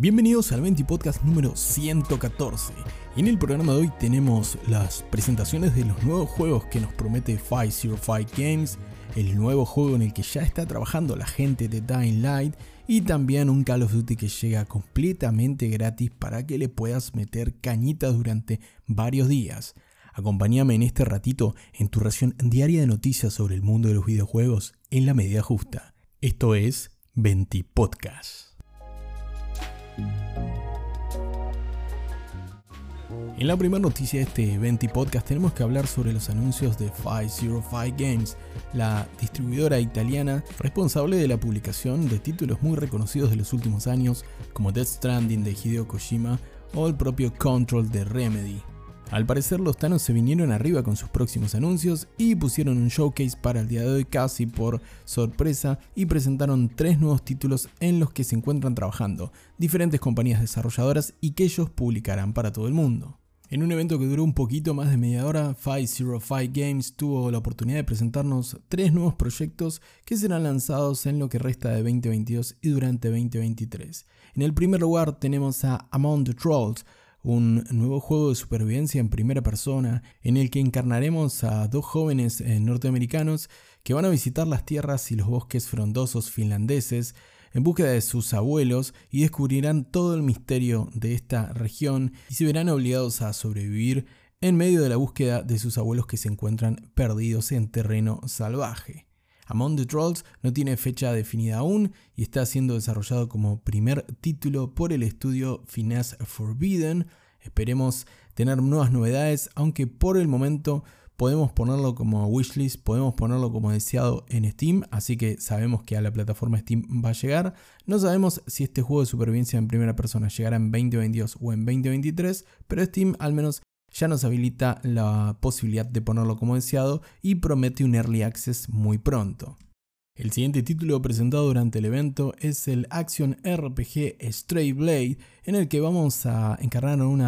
Bienvenidos al 20 Podcast número 114. Y en el programa de hoy tenemos las presentaciones de los nuevos juegos que nos promete 505 Games, el nuevo juego en el que ya está trabajando la gente de Dying Light y también un Call of Duty que llega completamente gratis para que le puedas meter cañitas durante varios días. Acompáñame en este ratito en tu ración diaria de noticias sobre el mundo de los videojuegos en la medida justa. Esto es 20 Podcast. En la primera noticia de este 20 podcast tenemos que hablar sobre los anuncios de 505 Games, la distribuidora italiana responsable de la publicación de títulos muy reconocidos de los últimos años como Death Stranding de Hideo Kojima o el propio Control de Remedy. Al parecer los Thanos se vinieron arriba con sus próximos anuncios y pusieron un showcase para el día de hoy casi por sorpresa y presentaron tres nuevos títulos en los que se encuentran trabajando diferentes compañías desarrolladoras y que ellos publicarán para todo el mundo. En un evento que duró un poquito más de media hora, 505 Games tuvo la oportunidad de presentarnos tres nuevos proyectos que serán lanzados en lo que resta de 2022 y durante 2023. En el primer lugar tenemos a Among the Trolls, un nuevo juego de supervivencia en primera persona en el que encarnaremos a dos jóvenes eh, norteamericanos que van a visitar las tierras y los bosques frondosos finlandeses en búsqueda de sus abuelos y descubrirán todo el misterio de esta región y se verán obligados a sobrevivir en medio de la búsqueda de sus abuelos que se encuentran perdidos en terreno salvaje. Among the Trolls no tiene fecha definida aún y está siendo desarrollado como primer título por el estudio Finesse Forbidden. Esperemos tener nuevas novedades, aunque por el momento podemos ponerlo como wishlist, podemos ponerlo como deseado en Steam, así que sabemos que a la plataforma Steam va a llegar. No sabemos si este juego de supervivencia en primera persona llegará en 2022 o en 2023, pero Steam al menos ya nos habilita la posibilidad de ponerlo como deseado y promete un early access muy pronto. El siguiente título presentado durante el evento es el Action RPG Stray Blade, en el que vamos a encarnar a un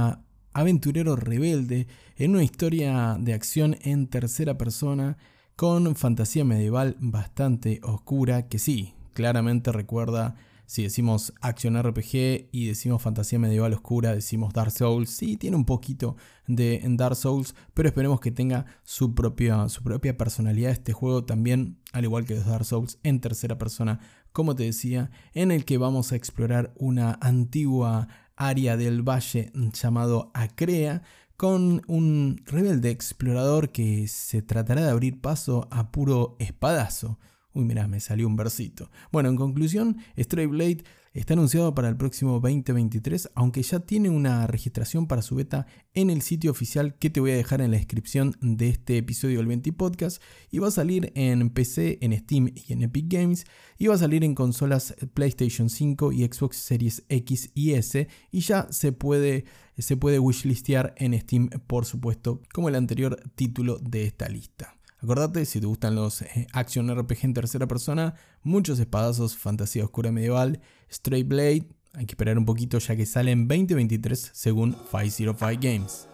aventurero rebelde en una historia de acción en tercera persona con fantasía medieval bastante oscura que sí, claramente recuerda si decimos Action RPG y decimos fantasía medieval oscura, decimos Dark Souls. Sí, tiene un poquito de Dark Souls, pero esperemos que tenga su propia, su propia personalidad este juego también, al igual que los Dark Souls, en tercera persona, como te decía, en el que vamos a explorar una antigua área del valle llamado Acrea con un rebelde explorador que se tratará de abrir paso a puro espadazo. Uy, mirá, me salió un versito. Bueno, en conclusión, Stray Blade está anunciado para el próximo 2023, aunque ya tiene una registración para su beta en el sitio oficial que te voy a dejar en la descripción de este episodio del 20 Podcast. Y va a salir en PC, en Steam y en Epic Games. Y va a salir en consolas PlayStation 5 y Xbox Series X y S. Y ya se puede, se puede wishlistear en Steam, por supuesto, como el anterior título de esta lista. Acordate, si te gustan los eh, action RPG en tercera persona, muchos espadazos, fantasía oscura medieval, Stray Blade, hay que esperar un poquito ya que sale en 2023 según 505 Games.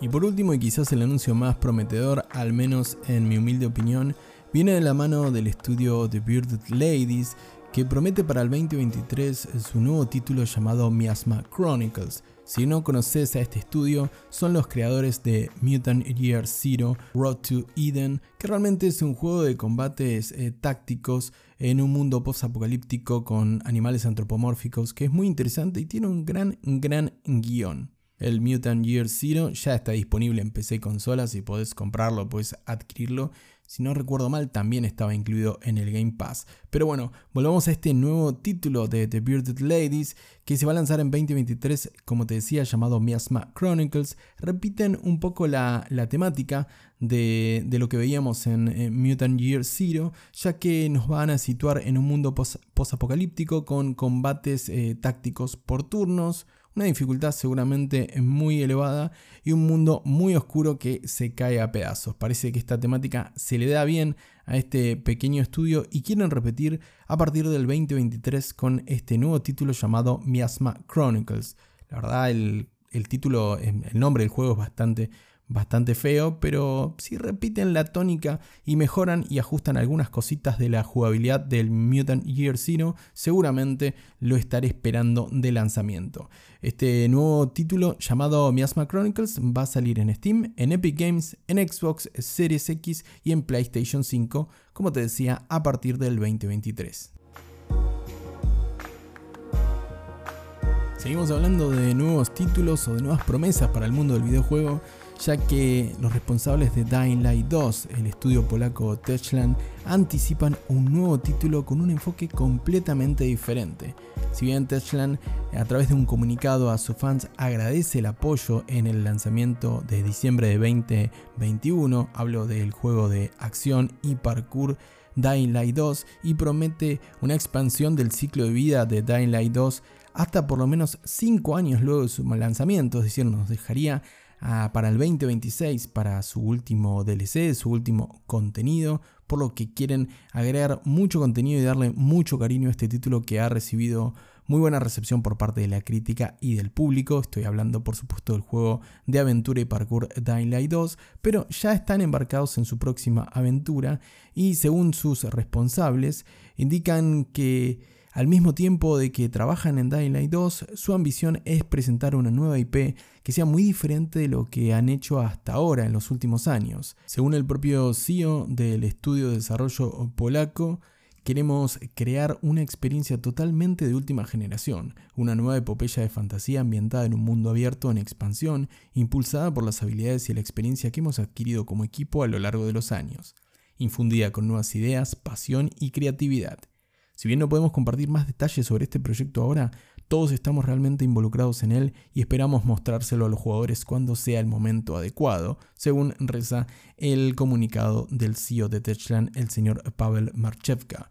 Y por último, y quizás el anuncio más prometedor, al menos en mi humilde opinión, viene de la mano del estudio The Bearded Ladies, que promete para el 2023 su nuevo título llamado Miasma Chronicles. Si no conoces a este estudio, son los creadores de Mutant Year Zero, Road to Eden, que realmente es un juego de combates eh, tácticos en un mundo post-apocalíptico con animales antropomórficos que es muy interesante y tiene un gran, gran guion. El Mutant Year Zero ya está disponible en PC y consolas, si podés comprarlo, puedes adquirirlo si no recuerdo mal, también estaba incluido en el Game Pass. Pero bueno, volvamos a este nuevo título de The Bearded Ladies que se va a lanzar en 2023, como te decía, llamado Miasma Chronicles. Repiten un poco la, temática de, lo que veíamos en, Mutant Year Zero, ya que nos van a situar en un mundo post-apocalíptico con combates eh, tácticos por turnos una dificultad seguramente muy elevada y un mundo muy oscuro que se cae a pedazos. Parece que esta temática se le da bien a este pequeño estudio y quieren repetir a partir del 2023 con este nuevo título llamado Miasma Chronicles. La verdad, el, título, el nombre del juego es bastante bastante feo, pero si repiten la tónica y mejoran y ajustan algunas cositas de la jugabilidad del Mutant Year Zero, seguramente lo estaré esperando de lanzamiento. Este nuevo título llamado Miasma Chronicles va a salir en Steam, en Epic Games, en Xbox Series X y en PlayStation 5, como te decía, a partir del 2023. Seguimos hablando de nuevos títulos o de nuevas promesas para el mundo del videojuego ya que los responsables de Dying Light 2, el estudio polaco Techland, anticipan un nuevo título con un enfoque completamente diferente. Si bien Techland a través de un comunicado a sus fans agradece el apoyo en el lanzamiento de diciembre de 2021, hablo del juego de acción y parkour Dying Light 2 y promete una expansión del ciclo de vida de Dying Light 2 hasta por lo menos 5 años luego de su lanzamiento, es decir, nos dejaría para el 2026 para su último DLC, su último contenido, por lo que quieren agregar mucho contenido y darle mucho cariño a este título que ha recibido muy buena recepción por parte de la crítica y del público. Estoy hablando por supuesto del juego de aventura y parkour Dying Light 2, pero ya están embarcados en su próxima aventura y según sus responsables indican que al mismo tiempo de que trabajan en Dying Light 2, su ambición es presentar una nueva IP que sea muy diferente de lo que han hecho hasta ahora en los últimos años. Según el propio CEO del estudio de desarrollo polaco, queremos crear una experiencia totalmente de última generación, una nueva epopeya de fantasía ambientada en un mundo abierto en expansión, impulsada por las habilidades y la experiencia que hemos adquirido como equipo a lo largo de los años, infundida con nuevas ideas, pasión y creatividad. Si bien no podemos compartir más detalles sobre este proyecto ahora, todos estamos realmente involucrados en él y esperamos mostrárselo a los jugadores cuando sea el momento adecuado, según reza el comunicado del CEO de Techland, el señor Pavel Marchevka.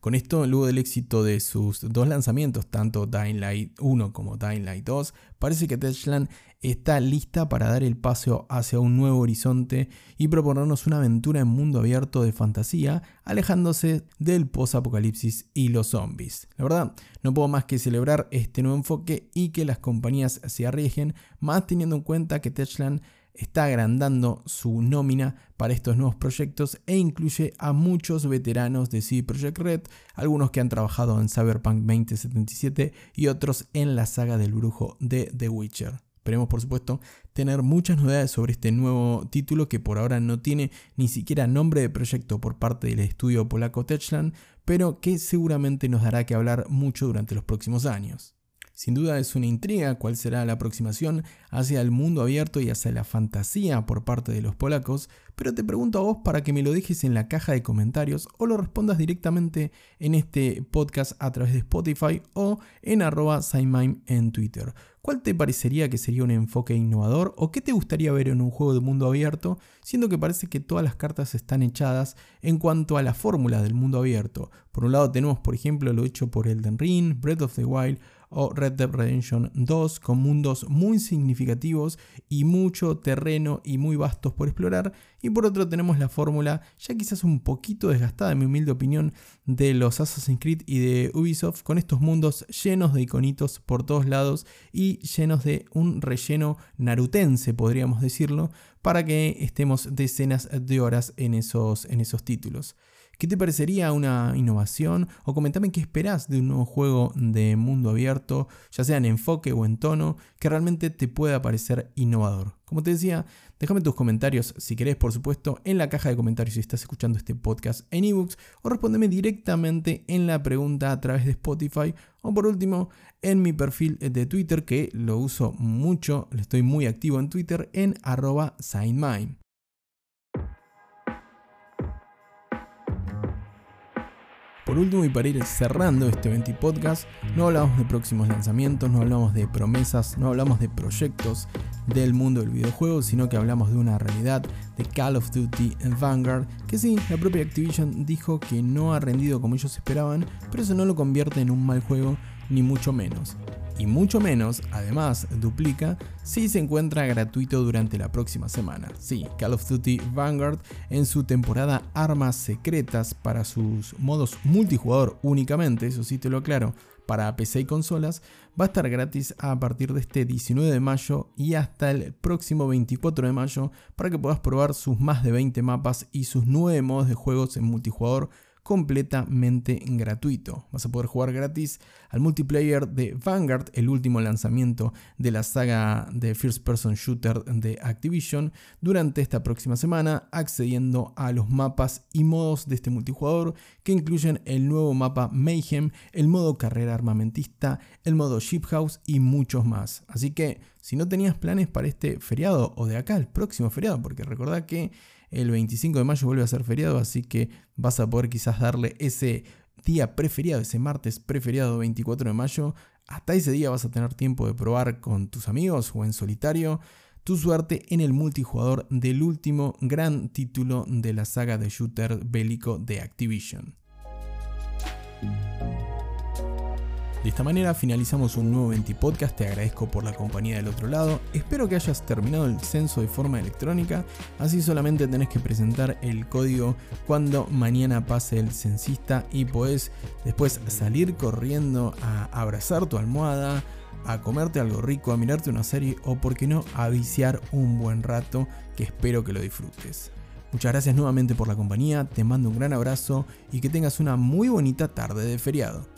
Con esto, luego del éxito de sus dos lanzamientos, tanto Dying Light 1 como Dying Light 2, parece que Techland está lista para dar el paso hacia un nuevo horizonte y proponernos una aventura en mundo abierto de fantasía, alejándose del post-apocalipsis y los zombies. La verdad, no puedo más que celebrar este nuevo enfoque y que las compañías se arriesguen, más teniendo en cuenta que Techland está agrandando su nómina para estos nuevos proyectos e incluye a muchos veteranos de CD Projekt Red, algunos que han trabajado en Cyberpunk 2077 y otros en la saga del brujo de The Witcher. Esperemos, por supuesto, tener muchas novedades sobre este nuevo título que por ahora no tiene ni siquiera nombre de proyecto por parte del estudio polaco Techland, pero que seguramente nos dará que hablar mucho durante los próximos años. Sin duda es una intriga cuál será la aproximación hacia el mundo abierto y hacia la fantasía por parte de los polacos, pero te pregunto a vos para que me lo dejes en la caja de comentarios o lo respondas directamente en este podcast a través de Spotify o en arroba en Twitter. ¿Cuál te parecería que sería un enfoque innovador o qué te gustaría ver en un juego de mundo abierto, siendo que parece que todas las cartas están echadas en cuanto a la fórmula del mundo abierto? Por un lado tenemos por ejemplo lo hecho por Elden Ring, Breath of the Wild o Red Dead Redemption 2 con mundos muy significativos y mucho terreno y muy vastos por explorar. Y por otro tenemos la fórmula ya quizás un poquito desgastada en mi humilde opinión de los Assassin's Creed y de Ubisoft con estos mundos llenos de iconitos por todos lados y llenos de un relleno narutense podríamos decirlo para que estemos decenas de horas en esos, en esos títulos. ¿Qué te parecería una innovación? O comentame qué esperás de un nuevo juego de mundo abierto, ya sea en enfoque o en tono, que realmente te pueda parecer innovador. Como te decía, déjame tus comentarios, si querés, por supuesto, en la caja de comentarios si estás escuchando este podcast en ebooks, o respóndeme directamente en la pregunta a través de Spotify, o por último, en mi perfil de Twitter, que lo uso mucho, estoy muy activo en Twitter, en arroba. Por último, y para ir cerrando este 20 podcast, no hablamos de próximos lanzamientos, no hablamos de promesas, no hablamos de proyectos del mundo del videojuego, sino que hablamos de una realidad de Call of Duty en Vanguard, que sí, la propia Activision dijo que no ha rendido como ellos esperaban, pero eso no lo convierte en un mal juego, ni mucho menos y mucho menos, además, duplica si se encuentra gratuito durante la próxima semana. Sí, Call of Duty Vanguard en su temporada Armas Secretas para sus modos multijugador únicamente, eso sí te lo aclaro, para PC y consolas, va a estar gratis a partir de este 19 de mayo y hasta el próximo 24 de mayo para que puedas probar sus más de 20 mapas y sus 9 modos de juegos en multijugador completamente gratuito. Vas a poder jugar gratis al multiplayer de Vanguard, el último lanzamiento de la saga de First Person Shooter de Activision, durante esta próxima semana, accediendo a los mapas y modos de este multijugador que incluyen el nuevo mapa Mayhem, el modo carrera armamentista, el modo Ship House y muchos más. Así que si no tenías planes para este feriado o de acá el próximo feriado, porque recordad que el 25 de mayo vuelve a ser feriado, así que vas a poder quizás darle ese día preferiado, ese martes preferiado 24 de mayo. Hasta ese día vas a tener tiempo de probar con tus amigos o en solitario tu suerte en el multijugador del último gran título de la saga de shooter bélico de Activision. De esta manera finalizamos un nuevo 20 podcast, te agradezco por la compañía del otro lado, espero que hayas terminado el censo de forma electrónica, así solamente tenés que presentar el código cuando mañana pase el censista y podés después salir corriendo a abrazar tu almohada, a comerte algo rico, a mirarte una serie o por qué no a viciar un buen rato que espero que lo disfrutes. Muchas gracias nuevamente por la compañía, te mando un gran abrazo y que tengas una muy bonita tarde de feriado.